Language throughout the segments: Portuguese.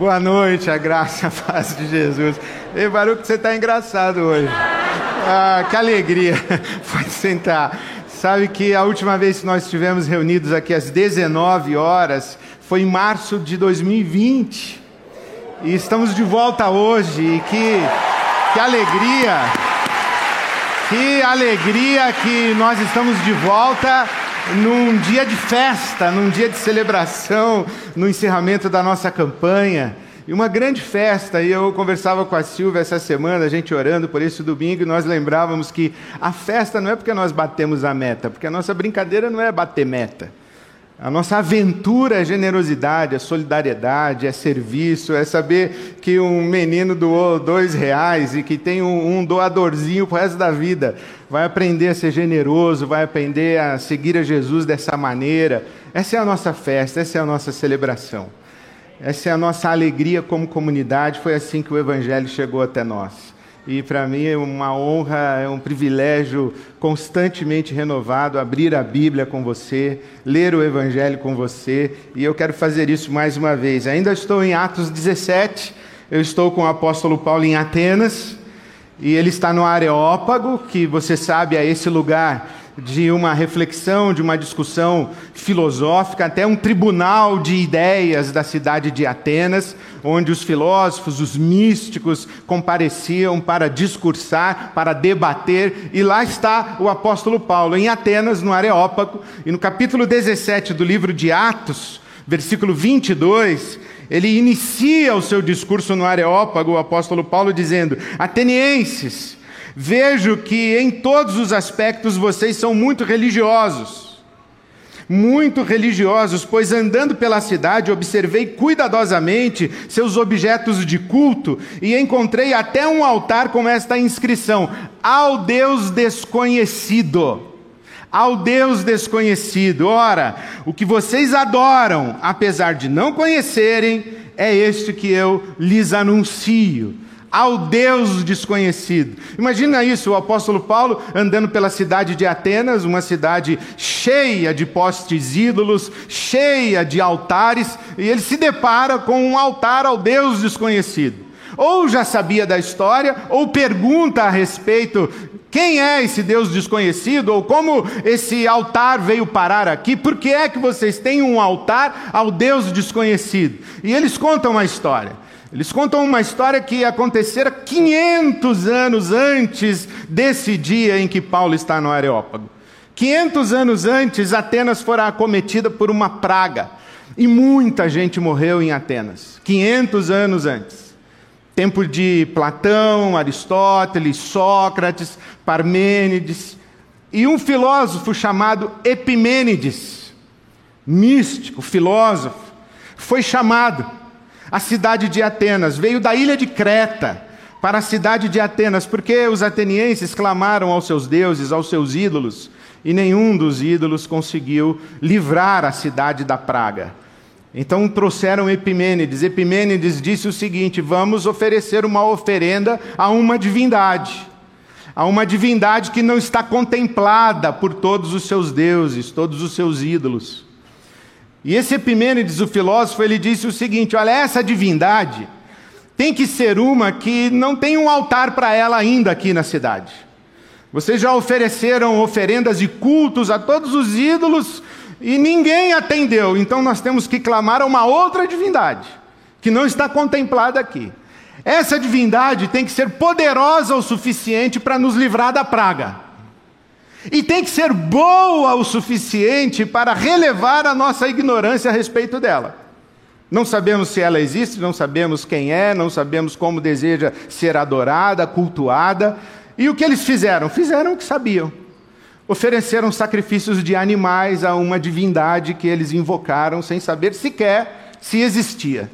Boa noite, a graça a paz de Jesus. Ei, Baruco, você está engraçado hoje. Ah, que alegria. Pode sentar. Sabe que a última vez que nós estivemos reunidos aqui às 19 horas foi em março de 2020. E estamos de volta hoje. E que, que alegria! Que alegria que nós estamos de volta num dia de festa, num dia de celebração, no encerramento da nossa campanha. E uma grande festa, e eu conversava com a Silvia essa semana, a gente orando por esse domingo, e nós lembrávamos que a festa não é porque nós batemos a meta, porque a nossa brincadeira não é bater meta. A nossa aventura é generosidade, é solidariedade, é serviço, é saber que um menino doou dois reais e que tem um, doadorzinho para o resto da vida. Vai aprender a ser generoso, vai aprender a seguir a Jesus dessa maneira. Essa é a nossa festa, essa é a nossa celebração. Essa é a nossa alegria como comunidade. Foi assim que o Evangelho chegou até nós e para mim é uma honra, é um privilégio constantemente renovado abrir a Bíblia com você, ler o Evangelho com você, e eu quero fazer isso mais uma vez. Ainda estou em Atos 17, eu estou com o apóstolo Paulo em Atenas, e ele está no Areópago, que você sabe é esse lugar de uma reflexão, de uma discussão filosófica, até um tribunal de ideias da cidade de Atenas, onde os filósofos, os místicos compareciam para discursar, para debater, e lá está o apóstolo Paulo, em Atenas, no Areópago, e no capítulo 17 do livro de Atos, versículo 22, ele inicia o seu discurso no Areópago, o apóstolo Paulo, dizendo: Atenienses, Vejo que em todos os aspectos vocês são muito religiosos. Muito religiosos, pois andando pela cidade observei cuidadosamente seus objetos de culto e encontrei até um altar com esta inscrição: Ao Deus desconhecido ao Deus desconhecido. Ora, o que vocês adoram, apesar de não conhecerem, é este que eu lhes anuncio ao Deus desconhecido. Imagina isso, o apóstolo Paulo andando pela cidade de Atenas, uma cidade cheia de postes ídolos, cheia de altares, e ele se depara com um altar ao Deus desconhecido. Ou já sabia da história, ou pergunta a respeito quem é esse Deus desconhecido? Ou como esse altar veio parar aqui? Por que é que vocês têm um altar ao Deus desconhecido? E eles contam uma história. Eles contam uma história que acontecera 500 anos antes desse dia em que Paulo está no Areópago. 500 anos antes, Atenas fora acometida por uma praga e muita gente morreu em Atenas. 500 anos antes. Tempo de Platão, Aristóteles, Sócrates, Parmênides e um filósofo chamado Epimênides, místico, filósofo, foi chamado a cidade de Atenas, veio da ilha de Creta para a cidade de Atenas, porque os atenienses clamaram aos seus deuses, aos seus ídolos, e nenhum dos ídolos conseguiu livrar a cidade da praga. Então trouxeram Epimênides. Epimênides disse o seguinte: vamos oferecer uma oferenda a uma divindade, a uma divindade que não está contemplada por todos os seus deuses, todos os seus ídolos. E esse Epimênides, o filósofo, ele disse o seguinte: olha, essa divindade tem que ser uma que não tem um altar para ela ainda aqui na cidade. Vocês já ofereceram oferendas e cultos a todos os ídolos e ninguém atendeu. Então nós temos que clamar a uma outra divindade que não está contemplada aqui. Essa divindade tem que ser poderosa o suficiente para nos livrar da praga. E tem que ser boa o suficiente para relevar a nossa ignorância a respeito dela. Não sabemos se ela existe, não sabemos quem é, não sabemos como deseja ser adorada, cultuada. E o que eles fizeram? Fizeram o que sabiam. Ofereceram sacrifícios de animais a uma divindade que eles invocaram sem saber sequer se existia.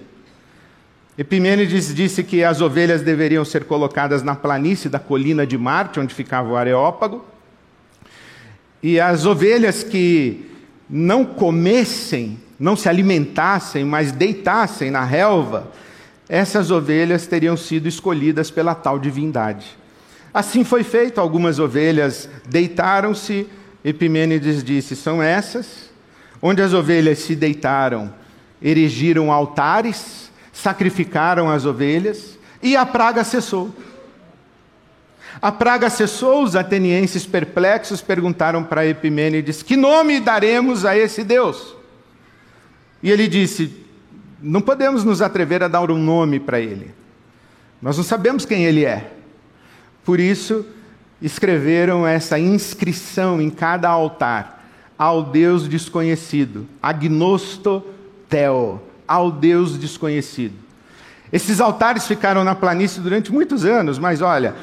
Epimênides disse que as ovelhas deveriam ser colocadas na planície da colina de Marte, onde ficava o Areópago e as ovelhas que não comessem, não se alimentassem, mas deitassem na relva, essas ovelhas teriam sido escolhidas pela tal divindade. Assim foi feito, algumas ovelhas deitaram-se, Epimênides disse: são essas. Onde as ovelhas se deitaram, erigiram altares, sacrificaram as ovelhas e a praga cessou. A praga cessou, os atenienses perplexos perguntaram para Epimênides: Que nome daremos a esse Deus? E ele disse: Não podemos nos atrever a dar um nome para ele. Nós não sabemos quem ele é. Por isso, escreveram essa inscrição em cada altar ao Deus desconhecido, agnosto teo, ao Deus desconhecido. Esses altares ficaram na planície durante muitos anos, mas olha,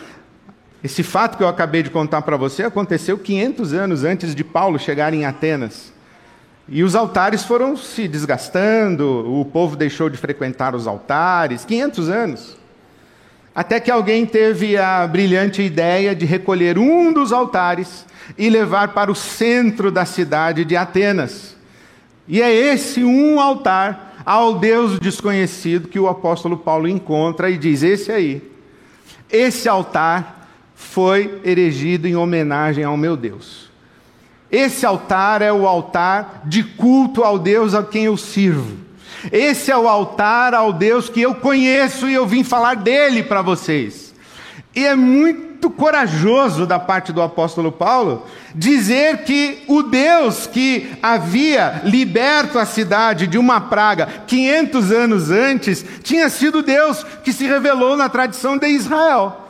esse fato que eu acabei de contar para você aconteceu 500 anos antes de Paulo chegar em Atenas. E os altares foram se desgastando, o povo deixou de frequentar os altares, 500 anos. Até que alguém teve a brilhante ideia de recolher um dos altares e levar para o centro da cidade de Atenas. E é esse um altar ao Deus desconhecido que o apóstolo Paulo encontra e diz: Esse aí, esse altar foi erigido em homenagem ao meu Deus. Esse altar é o altar de culto ao Deus a quem eu sirvo. Esse é o altar ao Deus que eu conheço e eu vim falar dele para vocês. E é muito corajoso da parte do apóstolo Paulo dizer que o Deus que havia liberto a cidade de uma praga 500 anos antes tinha sido Deus que se revelou na tradição de Israel.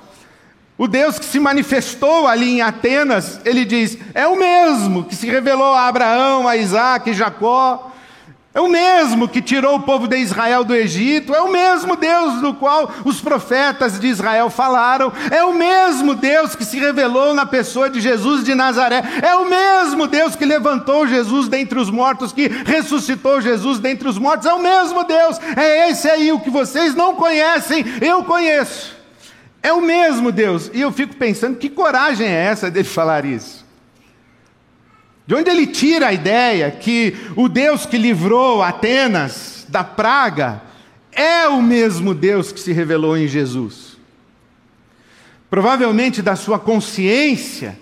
O Deus que se manifestou ali em Atenas, ele diz, é o mesmo que se revelou a Abraão, a Isaac, a Jacó. É o mesmo que tirou o povo de Israel do Egito, é o mesmo Deus do qual os profetas de Israel falaram, é o mesmo Deus que se revelou na pessoa de Jesus de Nazaré, é o mesmo Deus que levantou Jesus dentre os mortos, que ressuscitou Jesus dentre os mortos, é o mesmo Deus, é esse aí, o que vocês não conhecem, eu conheço. É o mesmo Deus. E eu fico pensando, que coragem é essa dele falar isso? De onde ele tira a ideia que o Deus que livrou Atenas da praga é o mesmo Deus que se revelou em Jesus? Provavelmente da sua consciência,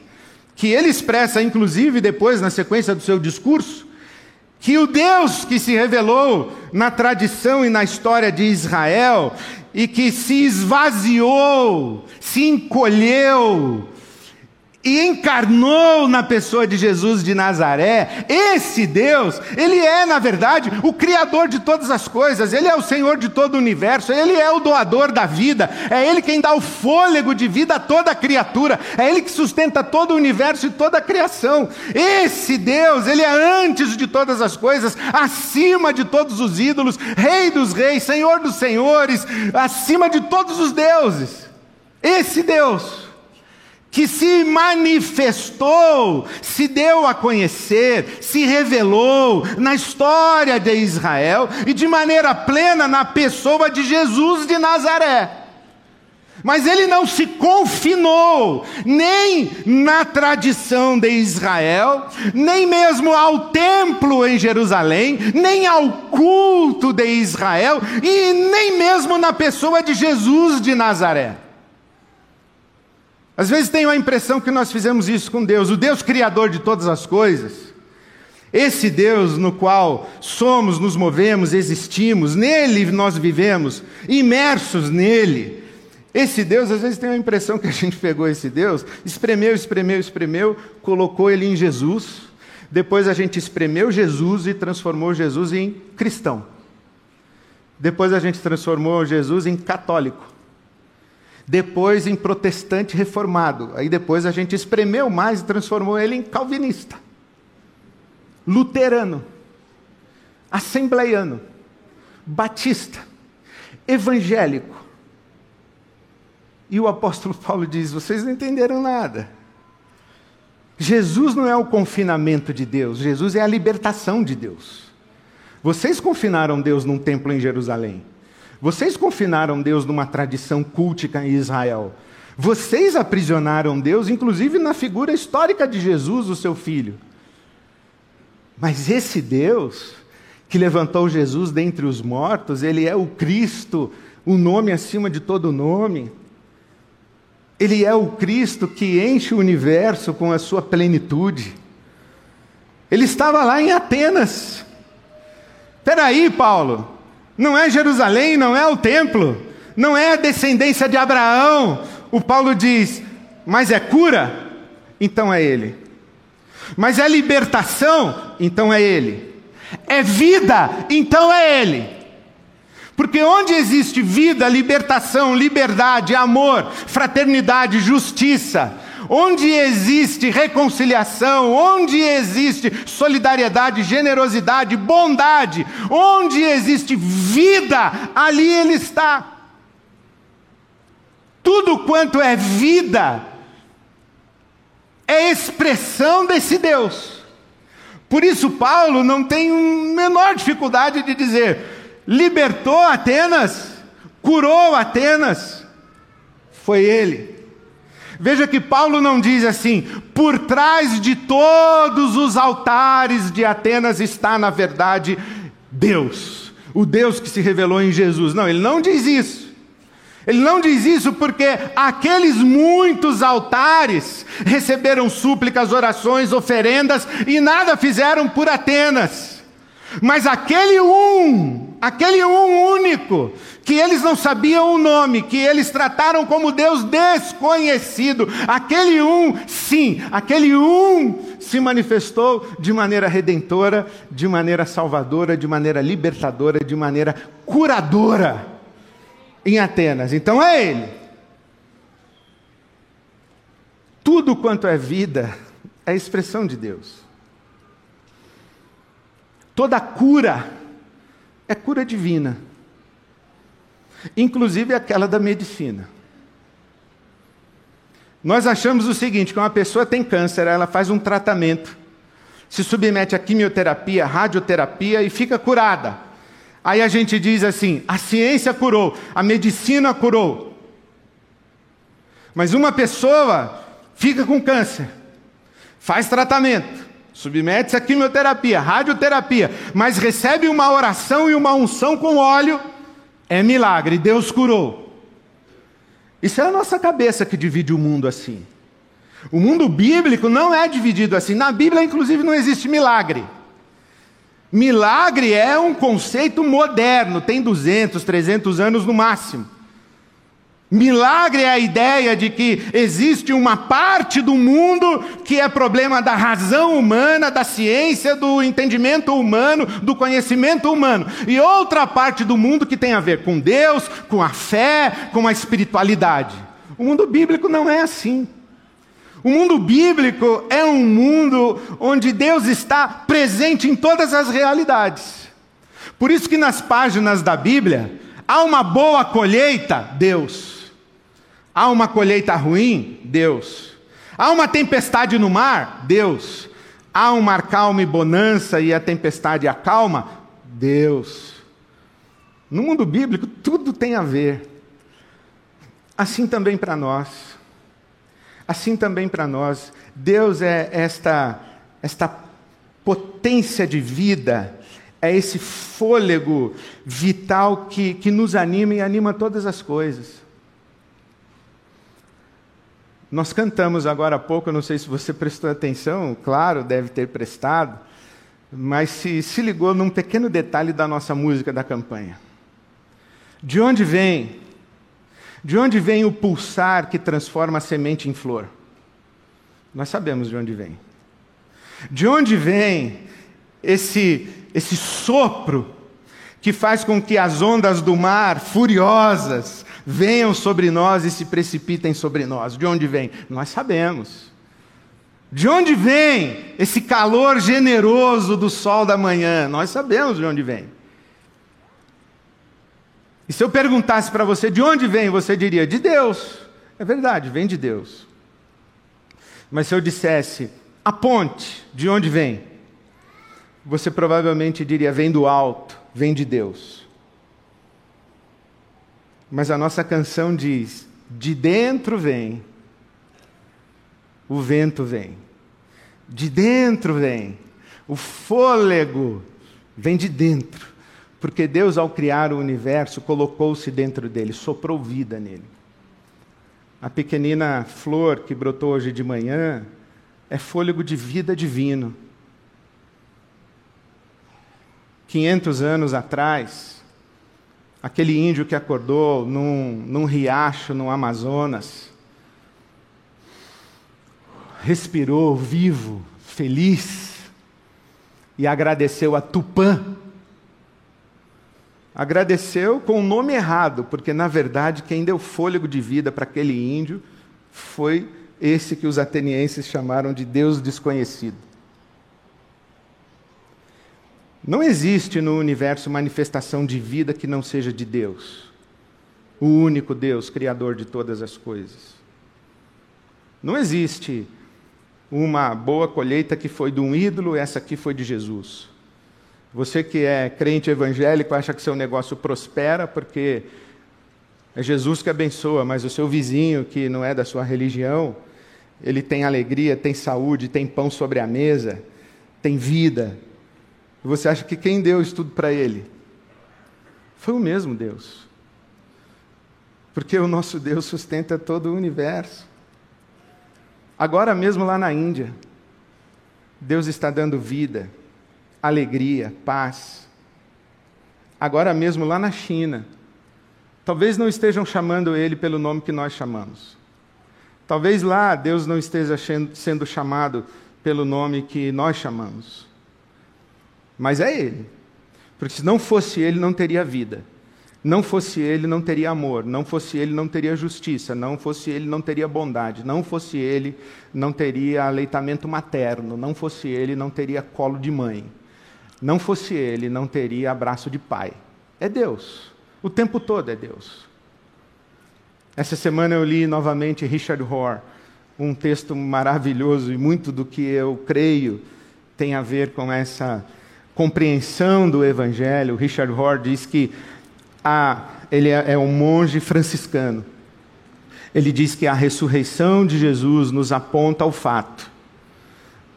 que ele expressa inclusive depois na sequência do seu discurso, que o Deus que se revelou na tradição e na história de Israel e que se esvaziou, se encolheu, e encarnou na pessoa de Jesus de Nazaré, esse Deus, ele é, na verdade, o Criador de todas as coisas, ele é o Senhor de todo o universo, ele é o doador da vida, é ele quem dá o fôlego de vida a toda criatura, é ele que sustenta todo o universo e toda a criação. Esse Deus, ele é antes de todas as coisas, acima de todos os ídolos, Rei dos reis, Senhor dos senhores, acima de todos os deuses. Esse Deus que se manifestou, se deu a conhecer, se revelou na história de Israel e de maneira plena na pessoa de Jesus de Nazaré. Mas ele não se confinou nem na tradição de Israel, nem mesmo ao templo em Jerusalém, nem ao culto de Israel e nem mesmo na pessoa de Jesus de Nazaré. Às vezes tenho a impressão que nós fizemos isso com Deus, o Deus criador de todas as coisas. Esse Deus no qual somos, nos movemos, existimos, nele nós vivemos, imersos nele. Esse Deus, às vezes tem a impressão que a gente pegou esse Deus, espremeu, espremeu, espremeu, colocou ele em Jesus. Depois a gente espremeu Jesus e transformou Jesus em cristão. Depois a gente transformou Jesus em católico depois em protestante reformado. Aí depois a gente espremeu mais e transformou ele em calvinista, luterano, assembleiano, batista, evangélico. E o apóstolo Paulo diz: vocês não entenderam nada. Jesus não é o confinamento de Deus, Jesus é a libertação de Deus. Vocês confinaram Deus num templo em Jerusalém. Vocês confinaram Deus numa tradição cultica em Israel. Vocês aprisionaram Deus, inclusive na figura histórica de Jesus, o seu filho. Mas esse Deus, que levantou Jesus dentre os mortos, ele é o Cristo, o nome acima de todo nome. Ele é o Cristo que enche o universo com a sua plenitude. Ele estava lá em Atenas. Espera aí, Paulo. Não é Jerusalém, não é o templo, não é a descendência de Abraão. O Paulo diz: mas é cura? Então é Ele. Mas é libertação? Então é Ele. É vida? Então é Ele. Porque onde existe vida, libertação, liberdade, amor, fraternidade, justiça, onde existe reconciliação, onde existe solidariedade, generosidade, bondade, onde existe vida, ali Ele está. Tudo quanto é vida é expressão desse Deus. Por isso, Paulo não tem menor dificuldade de dizer: libertou Atenas, curou Atenas, foi ele. Veja que Paulo não diz assim: por trás de todos os altares de Atenas está, na verdade, Deus, o Deus que se revelou em Jesus. Não, ele não diz isso. Ele não diz isso porque aqueles muitos altares receberam súplicas, orações, oferendas e nada fizeram por Atenas. Mas aquele um, aquele um único, que eles não sabiam o nome, que eles trataram como Deus desconhecido, aquele um, sim, aquele um se manifestou de maneira redentora, de maneira salvadora, de maneira libertadora, de maneira curadora em Atenas. Então é Ele. Tudo quanto é vida é expressão de Deus. Toda cura é cura divina, inclusive aquela da medicina. Nós achamos o seguinte: que uma pessoa tem câncer, ela faz um tratamento, se submete a quimioterapia, radioterapia e fica curada. Aí a gente diz assim: a ciência curou, a medicina curou. Mas uma pessoa fica com câncer, faz tratamento, submete-se a quimioterapia, radioterapia, mas recebe uma oração e uma unção com óleo, é milagre, Deus curou. Isso é a nossa cabeça que divide o mundo assim. O mundo bíblico não é dividido assim. Na Bíblia, inclusive, não existe milagre. Milagre é um conceito moderno, tem 200, 300 anos no máximo. Milagre é a ideia de que existe uma parte do mundo que é problema da razão humana, da ciência, do entendimento humano, do conhecimento humano, e outra parte do mundo que tem a ver com Deus, com a fé, com a espiritualidade. O mundo bíblico não é assim. O mundo bíblico é um mundo onde Deus está presente em todas as realidades. Por isso que nas páginas da Bíblia há uma boa colheita, Deus. Há uma colheita ruim, Deus. Há uma tempestade no mar, Deus. Há um mar calmo e bonança e a tempestade acalma, Deus. No mundo bíblico tudo tem a ver. Assim também para nós. Assim também para nós, Deus é esta, esta potência de vida, é esse fôlego vital que, que nos anima e anima todas as coisas. Nós cantamos agora há pouco, eu não sei se você prestou atenção, claro, deve ter prestado, mas se, se ligou num pequeno detalhe da nossa música da campanha. De onde vem de onde vem o pulsar que transforma a semente em flor? Nós sabemos de onde vem. De onde vem esse, esse sopro que faz com que as ondas do mar, furiosas, venham sobre nós e se precipitem sobre nós? De onde vem? Nós sabemos. De onde vem esse calor generoso do sol da manhã? Nós sabemos de onde vem. E se eu perguntasse para você de onde vem, você diria de Deus. É verdade, vem de Deus. Mas se eu dissesse a ponte, de onde vem? Você provavelmente diria vem do alto, vem de Deus. Mas a nossa canção diz: de dentro vem, o vento vem. De dentro vem, o fôlego vem de dentro. Porque Deus, ao criar o universo, colocou-se dentro dele, soprou vida nele. A pequenina flor que brotou hoje de manhã é fôlego de vida divino. 500 anos atrás, Aquele índio que acordou num, num riacho no Amazonas, respirou vivo, feliz, e agradeceu a Tupã. Agradeceu com o nome errado, porque na verdade quem deu fôlego de vida para aquele índio foi esse que os atenienses chamaram de Deus desconhecido. Não existe no universo manifestação de vida que não seja de Deus, o único Deus, Criador de todas as coisas. Não existe uma boa colheita que foi de um ídolo, essa aqui foi de Jesus. Você que é crente evangélico acha que seu negócio prospera porque é Jesus que abençoa, mas o seu vizinho que não é da sua religião, ele tem alegria, tem saúde, tem pão sobre a mesa, tem vida. E você acha que quem deu isso tudo para ele? Foi o mesmo Deus. Porque o nosso Deus sustenta todo o universo. Agora mesmo lá na Índia, Deus está dando vida, alegria, paz. Agora mesmo lá na China, talvez não estejam chamando ele pelo nome que nós chamamos. Talvez lá Deus não esteja sendo chamado pelo nome que nós chamamos. Mas é Ele. Porque se não fosse Ele, não teria vida. Não fosse ele, não teria amor, não fosse ele, não teria justiça, não fosse ele, não teria bondade, não fosse ele, não teria aleitamento materno, não fosse ele, não teria colo de mãe, não fosse ele, não teria abraço de pai. É Deus. O tempo todo é Deus. Essa semana eu li novamente Richard Rohr, um texto maravilhoso e muito do que eu creio tem a ver com essa compreensão do Evangelho. Richard Rohr diz que a, ele é, é um monge franciscano. Ele diz que a ressurreição de Jesus nos aponta ao fato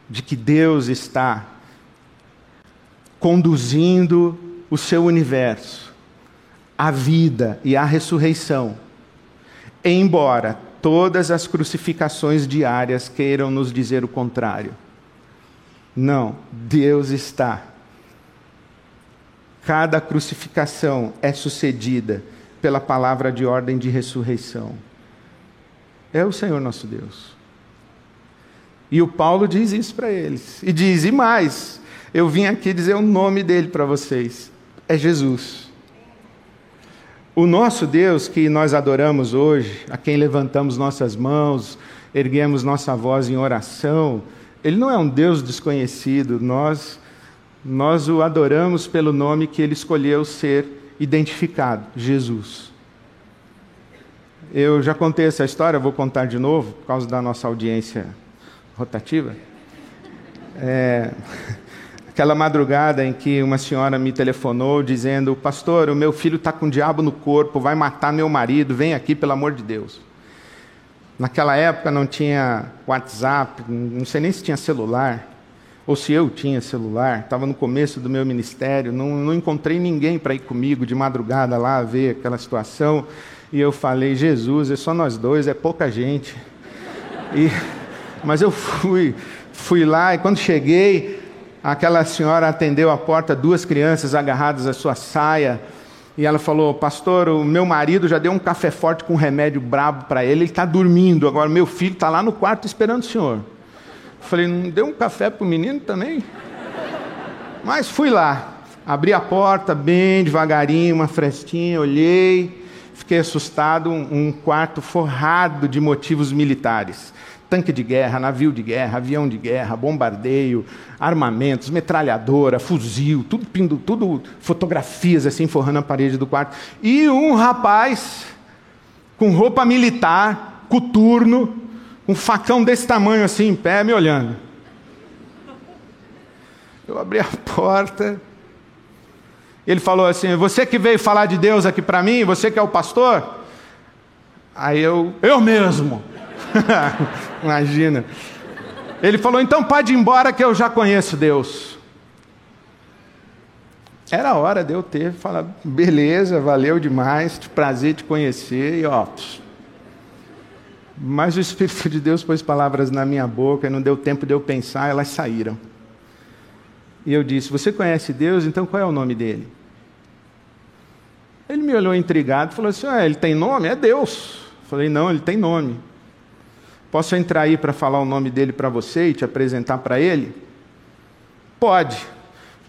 de que Deus está conduzindo o seu universo, a vida e a ressurreição, embora todas as crucificações diárias queiram nos dizer o contrário. Não, Deus está Cada crucificação é sucedida pela palavra de ordem de ressurreição. É o Senhor nosso Deus. E o Paulo diz isso para eles. E diz: e mais, eu vim aqui dizer o nome dele para vocês. É Jesus. O nosso Deus que nós adoramos hoje, a quem levantamos nossas mãos, erguemos nossa voz em oração, ele não é um Deus desconhecido. Nós nós o adoramos pelo nome que ele escolheu ser identificado: Jesus. Eu já contei essa história, vou contar de novo, por causa da nossa audiência rotativa. É, aquela madrugada em que uma senhora me telefonou dizendo: Pastor, o meu filho está com o diabo no corpo, vai matar meu marido, vem aqui, pelo amor de Deus. Naquela época não tinha WhatsApp, não sei nem se tinha celular ou se eu tinha celular, estava no começo do meu ministério, não, não encontrei ninguém para ir comigo de madrugada lá ver aquela situação, e eu falei, Jesus, é só nós dois, é pouca gente. E, mas eu fui, fui lá, e quando cheguei, aquela senhora atendeu a porta, duas crianças agarradas à sua saia, e ela falou: Pastor, o meu marido já deu um café forte com um remédio brabo para ele, ele está dormindo. Agora, meu filho está lá no quarto esperando o senhor. Falei, não deu um café para o menino também? Mas fui lá, abri a porta bem devagarinho, uma frestinha, olhei, fiquei assustado, um, quarto forrado de motivos militares. Tanque de guerra, navio de guerra, avião de guerra, bombardeio, armamentos, metralhadora, fuzil, tudo, tudo fotografias assim forrando a parede do quarto. E um rapaz com roupa militar, coturno, um facão desse tamanho assim em pé, me olhando. Eu abri a porta. Ele falou assim: Você que veio falar de Deus aqui para mim, você que é o pastor? Aí eu, eu mesmo. Imagina. Ele falou: Então pode ir embora que eu já conheço Deus. Era a hora de eu ter falado: Beleza, valeu demais, prazer te conhecer. E ó, mas o Espírito de Deus pôs palavras na minha boca e não deu tempo de eu pensar, elas saíram. E eu disse: Você conhece Deus? Então qual é o nome dele? Ele me olhou intrigado e falou assim: ah, ele tem nome? É Deus. Eu falei: não, ele tem nome. Posso entrar aí para falar o nome dele para você e te apresentar para ele? Pode.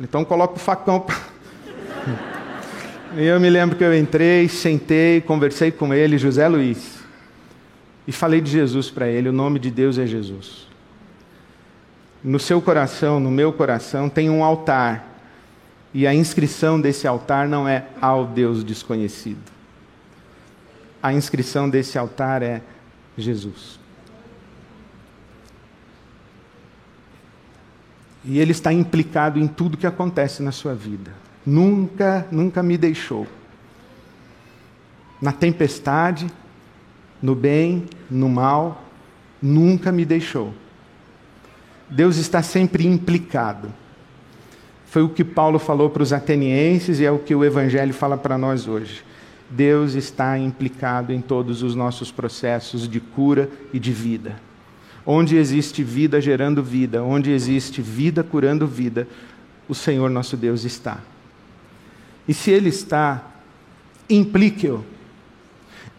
Então coloca o facão. E eu me lembro que eu entrei, sentei, conversei com ele, José Luiz, e falei de Jesus para ele. O nome de Deus é Jesus. No seu coração, no meu coração, tem um altar. E a inscrição desse altar não é ao Deus desconhecido. A inscrição desse altar é Jesus. E ele está implicado em tudo que acontece na sua vida. Nunca, nunca me deixou. Na tempestade, no bem, no mal, nunca me deixou. Deus está sempre implicado. Foi o que Paulo falou para os atenienses e é o que o Evangelho fala para nós hoje. Deus está implicado em todos os nossos processos de cura e de vida. Onde existe vida gerando vida, onde existe vida curando vida, o Senhor nosso Deus está. E se Ele está, implique-o,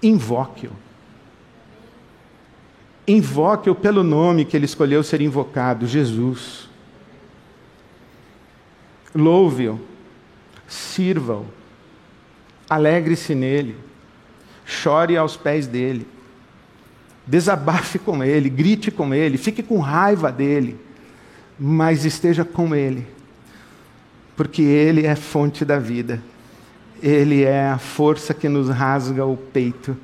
invoque-o. Invoque-o pelo nome que Ele escolheu ser invocado, Jesus. Louve-o, sirva-o, alegre-se nele, chore aos pés dele desabafe com ele, grite com ele, fique com raiva dele, mas esteja com ele, porque ele é fonte da vida, ele é a força que nos rasga o peito,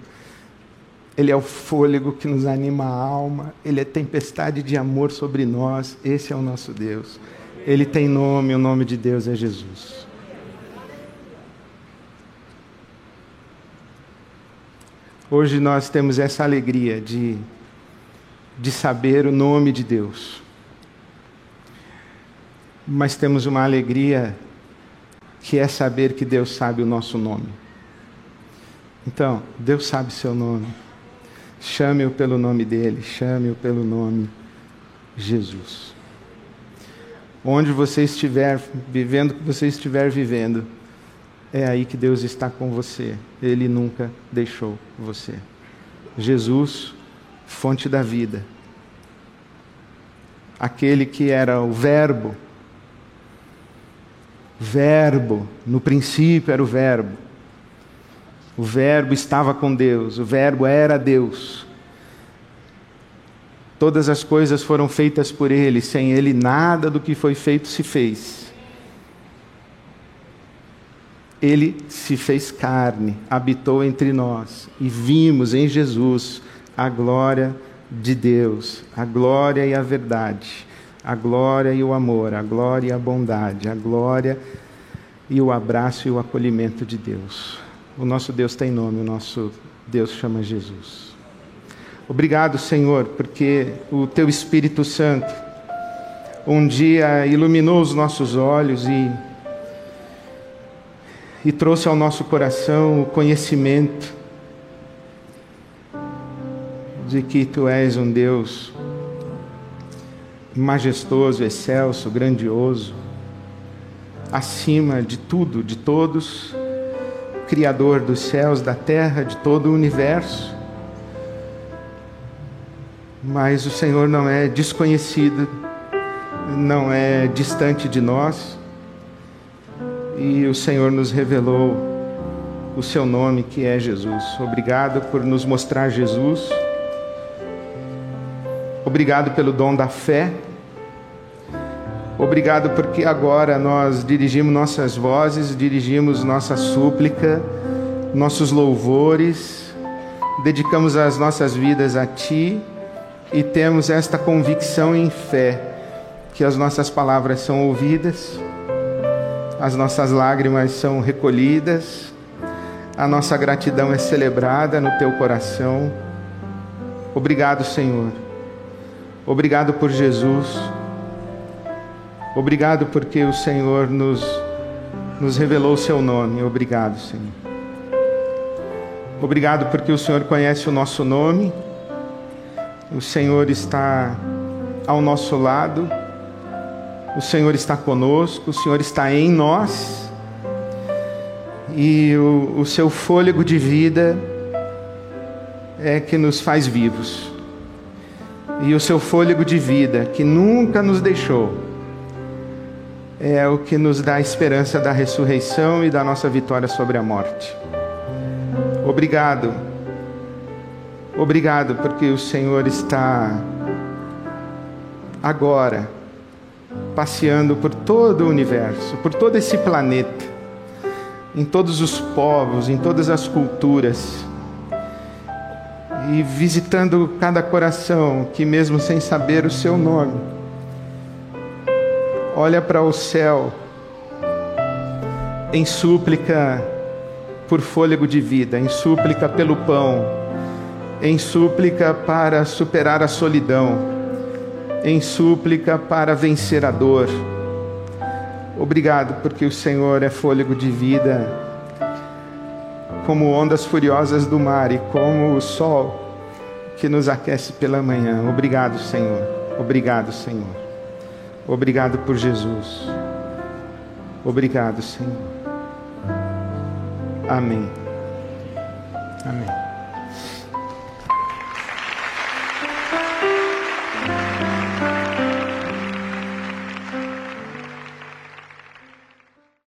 ele é o fôlego que nos anima a alma, ele é tempestade de amor sobre nós, esse é o nosso Deus. Ele tem nome, o nome de Deus é Jesus. Hoje nós temos essa alegria de, de saber o nome de Deus. Mas temos uma alegria que é saber que Deus sabe o nosso nome. Então, Deus sabe seu nome. Chame-o pelo nome dele, chame-o pelo nome Jesus. Onde você estiver vivendo o que você estiver vivendo, é aí que Deus está com você. Ele nunca deixou você. Jesus, fonte da vida. Aquele que era o Verbo. Verbo, no princípio era o Verbo. O Verbo estava com Deus, o Verbo era Deus. Todas as coisas foram feitas por Ele, sem Ele nada do que foi feito se fez ele se fez carne, habitou entre nós e vimos em Jesus a glória de Deus, a glória e a verdade, a glória e o amor, a glória e a bondade, a glória e o abraço e o acolhimento de Deus. O nosso Deus tem nome, o nosso Deus chama Jesus. Obrigado, Senhor, porque o teu Espírito Santo um dia iluminou os nossos olhos e e trouxe ao nosso coração o conhecimento de que tu és um Deus majestoso, excelso, grandioso, acima de tudo, de todos, Criador dos céus, da terra, de todo o universo. Mas o Senhor não é desconhecido, não é distante de nós e o Senhor nos revelou o seu nome, que é Jesus. Obrigado por nos mostrar Jesus. Obrigado pelo dom da fé. Obrigado porque agora nós dirigimos nossas vozes, dirigimos nossa súplica, nossos louvores, dedicamos as nossas vidas a Ti e temos esta convicção em fé que as nossas palavras são ouvidas as nossas lágrimas são recolhidas, a nossa gratidão é celebrada no teu coração. Obrigado, Senhor. Obrigado por Jesus. Obrigado porque o Senhor nos, nos revelou o seu nome. Obrigado, Senhor. Obrigado porque o Senhor conhece o nosso nome. O Senhor está ao nosso lado o Senhor está conosco, o Senhor está em nós. E o, o seu fôlego de vida é que nos faz vivos. E o seu fôlego de vida, que nunca nos deixou, é o que nos dá a esperança da ressurreição e da nossa vitória sobre a morte. Obrigado. Obrigado porque o Senhor está agora passeando por todo o universo, por todo esse planeta, em todos os povos, em todas as culturas, e visitando cada coração que, mesmo sem saber o seu nome, olha para o céu em súplica por fôlego de vida, em súplica pelo pão, em súplica para superar a solidão em súplica para vencer a dor. Obrigado, porque o Senhor é fôlego de vida, como ondas furiosas do mar e como o sol que nos aquece pela manhã. Obrigado, Senhor. Obrigado, Senhor. Obrigado por Jesus. Obrigado, Senhor. Amém. Amém.